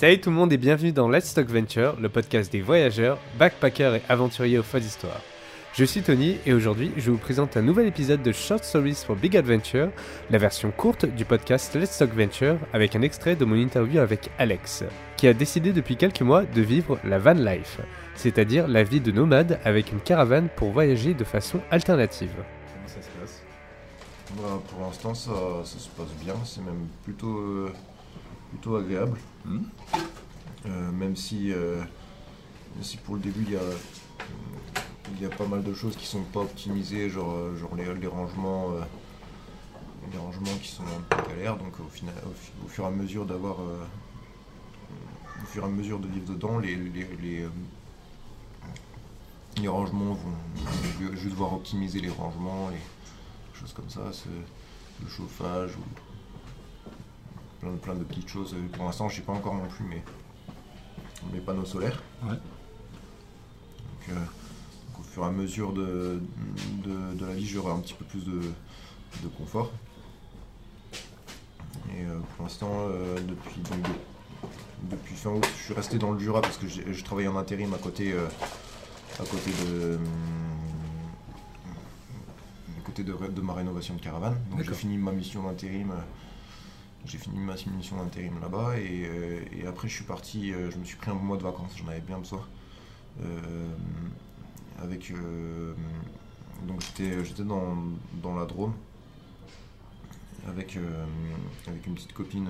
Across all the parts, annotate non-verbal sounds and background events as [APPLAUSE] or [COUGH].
Salut tout le monde et bienvenue dans Let's Talk Venture, le podcast des voyageurs, backpackers et aventuriers aux fois d'histoire. Je suis Tony et aujourd'hui je vous présente un nouvel épisode de Short Stories for Big Adventure, la version courte du podcast Let's Talk Venture avec un extrait de mon interview avec Alex, qui a décidé depuis quelques mois de vivre la van life, c'est-à-dire la vie de nomade avec une caravane pour voyager de façon alternative. Comment ça se passe? Bah, Pour l'instant, ça, ça se passe bien. C'est même plutôt, euh, agréable. Hmm. Euh, même, si, euh, si pour le début, il y a, il y a pas mal de choses qui sont pas optimisées, genre, euh, genre les, les rangements. les rangements qui sont un peu galères, donc au, final, au, fur et à mesure d'avoir. au fur et à mesure de vivre dedans, les, les, les, rangements vont. Vais devoir optimiser les rangements, les choses comme ça, le chauffage ou plein de, plein de petites choses. Pour l'instant, je sais pas encore non plus mes, mes panneaux solaires. Ouais. Donc, euh, donc au fur et à mesure de, de, de la vie, j'aurai un petit peu plus de, de confort. Et euh, pour l'instant, euh, depuis, donc, depuis fin août, je suis resté dans le Jura parce que je travaille en intérim à côté, euh, à côté de, à côté de, de ma rénovation de caravane. Donc j'ai fini ma mission d'intérim. J'ai fini ma mission d'intérim là-bas et, euh, et après je suis parti, euh, je me suis pris un mois de vacances, j'en avais bien besoin. Euh, avec donc j'étais dans, dans la Drôme avec avec une petite copine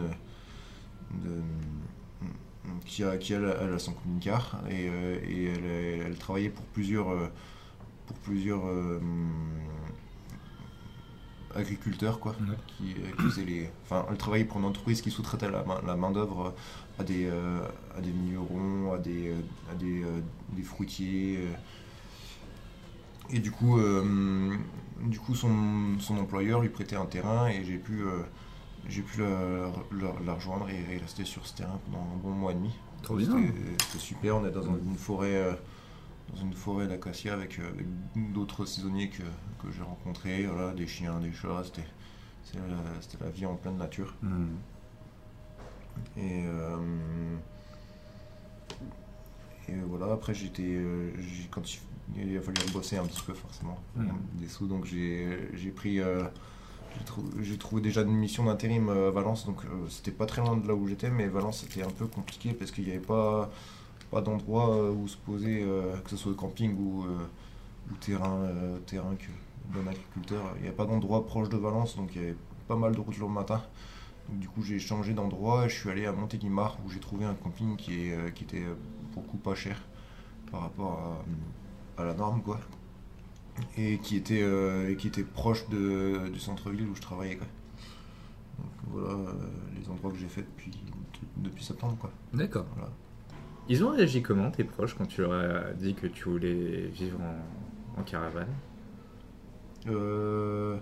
qui a qui elle, elle a son camping-car et, euh, et elle, elle travaillait pour plusieurs pour plusieurs agriculteurs quoi Ouais. qui, euh, qui faisaient les enfin elle travaillait pour une entreprise qui sous-traitait la main, la main d'œuvre à des euh, à des vignerons à des euh, à des, euh, des fruitiers euh. et du coup euh, du coup son, son employeur lui prêtait un terrain et j'ai pu euh, j'ai pu la, la- la rejoindre et, et rester sur ce terrain pendant un bon mois et demi Trop bien. c'était super on est dans une forêt euh, dans une forêt d'acacia avec, euh, avec d'autres saisonniers que, que j'ai rencontrés voilà des chiens des chats c'était c'était la, la vie en pleine nature Hmm. et, euh, et voilà, après j'étais. euh, quand il, a fallu bosser un petit peu forcément, Mhm. des sous, donc j'ai j'ai pris. j'ai trou- j'ai trouvé déjà une mission d'intérim à Valence, donc euh, c'était pas très loin de là où j'étais, mais Valence c'était un peu compliqué parce qu'il n'y avait pas, pas d'endroit euh, où se poser, euh, que ce soit camping ou, euh, ou terrain, terrain que bon agriculteur. Il n'y avait pas d'endroit proche de Valence, donc il y avait pas mal de routes le matin. Donc, du coup, j'ai changé d'endroit et je suis allé à Montélimar où j'ai trouvé un camping qui, est, qui était beaucoup pas cher par rapport à, à la norme, quoi. Et qui était, euh, et qui était proche de, du centre-ville où je travaillais, quoi. Donc voilà les endroits que j'ai fait depuis, depuis septembre, quoi. D'accord. Voilà. Ils ont réagi comment, tes proches, quand tu leur as dit que tu voulais vivre en, en caravane? Euh,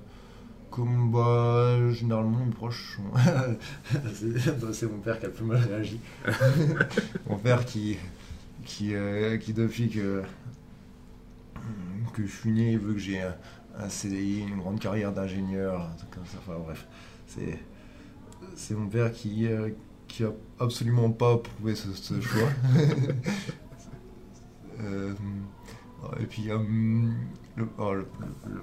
comme bah, généralement mes proches sont. [LAUGHS] c'est bah, c'est mon père qui a le plus mal réagi. [LAUGHS] mon père qui, qui, euh, qui depuis que, que je suis né, il veut que j'ai un, un CDI, une grande carrière d'ingénieur, un truc comme ça. Enfin bref, c'est, c'est mon père qui, euh, qui a absolument pas approuvé ce, ce [LAUGHS] choix. [LAUGHS] Euh, et puis euh, le, oh, le- le- le-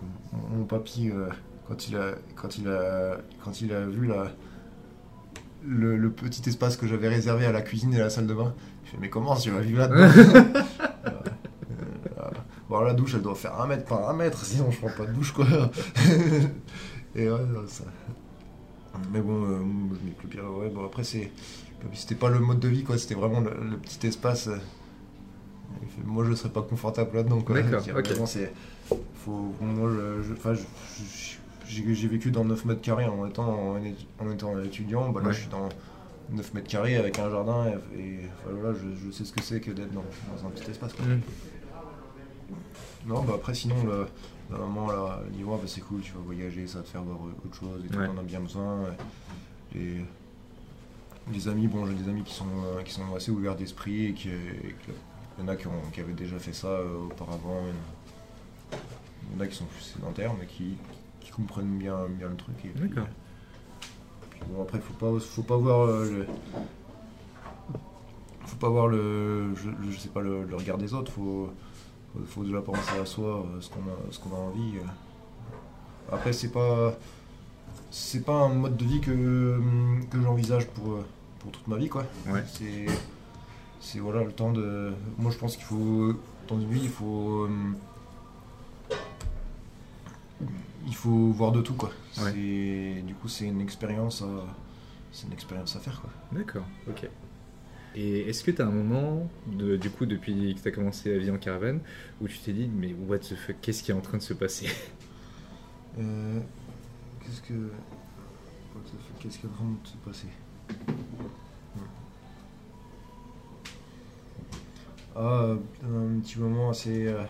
mon papy, euh, quand il a, quand il a, quand il a vu la, le, petit espace que j'avais réservé à la cuisine et à la salle de bain, il fait mais comment tu vas vivre là-dedans [LAUGHS] Bon la douche elle doit faire un mètre par un mètre, sinon je prends pas de douche quoi. et ouais, ça. Mais bon, euh, je m'y plus pire. Ouais, bon après c'est, c'était pas le mode de vie quoi, c'était vraiment le, le petit espace. euh, moi je serais pas confortable là-dedans quoi. D'accord, C'est- ok. vraiment, c'est, faut, moi je, enfin, j'ai, vécu dans 9 mètres carrés en étant, en, étant étudiant, bah là Ouais. je suis dans 9 mètres carrés avec un jardin et, voilà, je, je sais ce que c'est que d'être dans, dans un petit espace quoi. Hmm. Non, bah après, sinon, le, la maman, là, dit Ouais, bah, c'est cool, tu vas voyager, ça va te faire voir euh, autre chose et tout, Ouais. on en a bien besoin. Et les amis, bon, j'ai des amis qui sont, euh, qui sont assez ouverts d'esprit et qui. et que- il y en a qui, ont, qui avaient déjà fait ça euh, auparavant. Il y en a qui sont plus sédentaires, mais qui, qui comprennent bien, bien le truc. D'accord. bon, après, faut pas, faut pas voir euh, le- faut pas voir le, je, je sais pas, le, le regard des autres, faut, faut, faut déjà penser à soi, euh, ce qu'on a, ce qu'on a envie. euh. Après, c'est pas, c'est pas un mode de vie que, que j'envisage pour, euh, pour toute ma vie, quoi. Ouais. C'est, c'est voilà le temps de. Moi, je pense qu'il faut, dans une vie, il faut, euh, il faut voir de tout, quoi. Ouais. C'est, du coup, c'est une expérience, à, c'est une expérience à faire, quoi. D'accord, ok. Et est-ce que tu as un moment, de, du coup, depuis que tu as commencé la vie en caravane, où tu t'es dit, mais what the fuck, qu'est-ce qui est en train de se passer? Euh, qu'est-ce que. what the fuck, Qu'est-ce qui est en train de se passer? Ah, un petit moment assez. euh,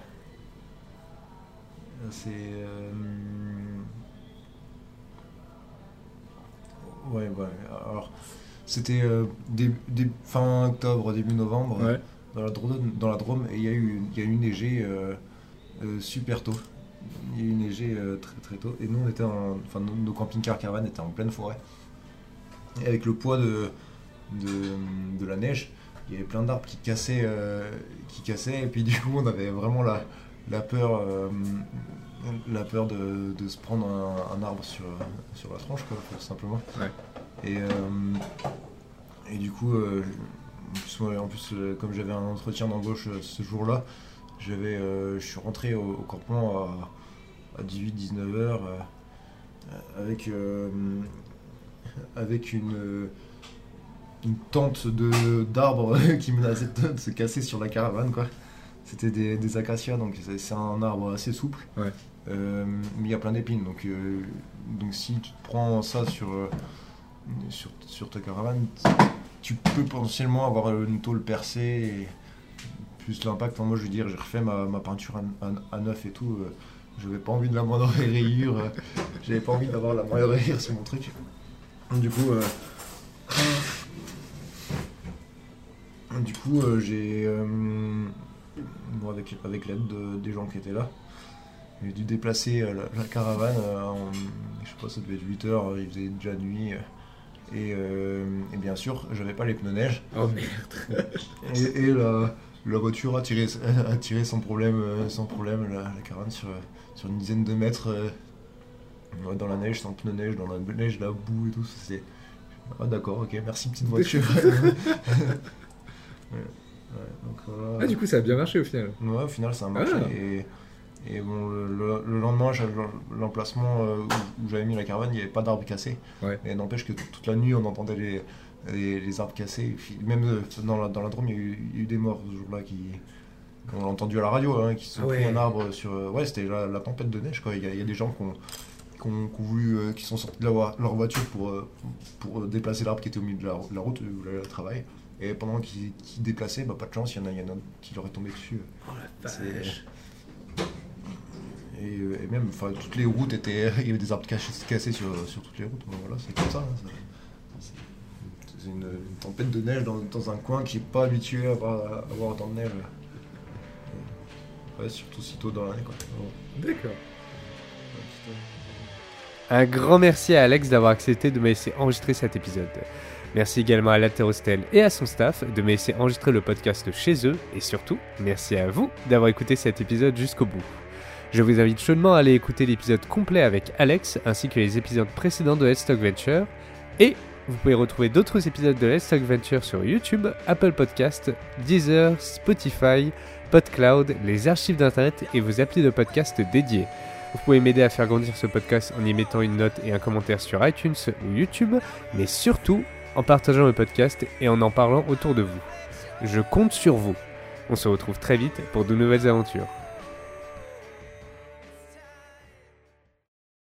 assez. euh, ouais, ouais. Alors, c'était euh, fin octobre, début novembre Ouais, dans la Drôme, dans la Drôme et il y a eu, y a eu neigé euh, euh, super tôt. Il y a eu neigé euh, très très tôt et nous on était en, enfin nos, nos camping-cars caravanes étaient en pleine forêt. Et avec le poids de, de, de la neige, il y avait plein d'arbres qui cassaient, euh, qui cassaient et puis du coup on avait vraiment la, la peur, euh, la peur de, de se prendre un, un arbre sur, sur la tronche quoi, tout simplement. Ouais. Et, euh, et du coup, euh, en plus, ouais, en plus, euh, comme j'avais un entretien d'embauche ce jour-là, j'avais, je suis rentré au, au campement à, à 18-19 heures euh, avec, avec une, une tente de, d'arbres [LAUGHS] qui menaçait de, se casser sur la caravane. Quoi. C'était des, des acacias, donc c'est, un arbre assez souple. Ouais. Euh, mais il y a plein d'épines, donc, euh, donc si tu prends ça sur, sur, sur ta caravane, tu peux potentiellement avoir une tôle percée et plus l'impact. Enfin, moi, je veux dire, j'ai refait ma, ma peinture à, neuf et tout. euh, j'avais pas envie de la moindre [LAUGHS] rayure. euh, j'avais pas envie d'avoir la moindre rayure sur mon truc. Du coup, euh, du coup, euh, j'ai, bon, avec, avec l'aide de- des gens qui étaient là, j'ai dû déplacer la, caravane. en, je sais pas, ça devait être 8 heures. Il faisait déjà nuit. Euh, et, euh, et bien sûr, j'avais pas les pneus neige. oh merde. [LAUGHS] Et, et la, la voiture a tiré, [LAUGHS] a tiré sans problème, euh, sans problème la, la sur, sur une dizaine de mètres euh, dans la neige, sans pneus neige, dans la neige, la boue et tout. C'est ah d'accord, ok, merci petite voiture. [LAUGHS] Ouais, ouais, donc, voilà. Ah, du coup, ça a bien marché au final. Ouais, au final, ça a marché. Ah. Et, et bon, le, le- le lendemain, l'emplacement euh, où, où j'avais mis la caravane, il n'y avait pas d'arbres cassés. Ouais. Et n'empêche que toute la nuit, on entendait les, les, les arbres cassés. Même euh, dans la, dans la Drôme, il y, a eu, il y a eu des morts ce jour-là qui. On l'a entendu à la radio, hein, qui se sont Ah ouais. pris un arbre sur. euh, Ouais, c'était la, la tempête de neige, quoi. Il y a, il y a des gens qui ont, qui ont- qui ont voulu. euh, qui sont sortis de leur, leur voiture pour, euh, pour déplacer l'arbre qui était au milieu de la, la route où allaient au travail. Et pendant qu'ils déplaçaient, bah, pas de chance, il y en a, il y en a un qui leur est tombé dessus. Oh la vache. Et, et même, enfin, toutes les routes étaient. [LAUGHS] Il y avait des arbres cassés sur, sur toutes les routes. Bon, voilà, c'est comme ça. hein, ça- c'est- une, une tempête de neige dans, dans un coin qui n'est pas habitué à avoir, à avoir autant de neige. Ouais, surtout si tôt dans l'année. quoi. Bon. D'accord. Un grand merci à Alex d'avoir accepté de me laisser enregistrer cet épisode. Merci également à Laterostel et à son staff de me laisser enregistrer le podcast chez eux et surtout, merci à vous d'avoir écouté cet épisode jusqu'au bout. Je vous invite chaudement à aller écouter l'épisode complet avec Alex ainsi que les épisodes précédents de Talk Venture et vous pouvez retrouver d'autres épisodes de Talk Venture sur YouTube, Apple Podcast, Deezer, Spotify, PodCloud, les archives d'internet et vos applis de podcast dédiés. Vous pouvez m'aider à faire grandir ce podcast en y mettant une note et un commentaire sur iTunes ou YouTube, mais surtout en partageant le podcast et en en parlant autour de vous. Je compte sur vous. On se retrouve très vite pour de nouvelles aventures.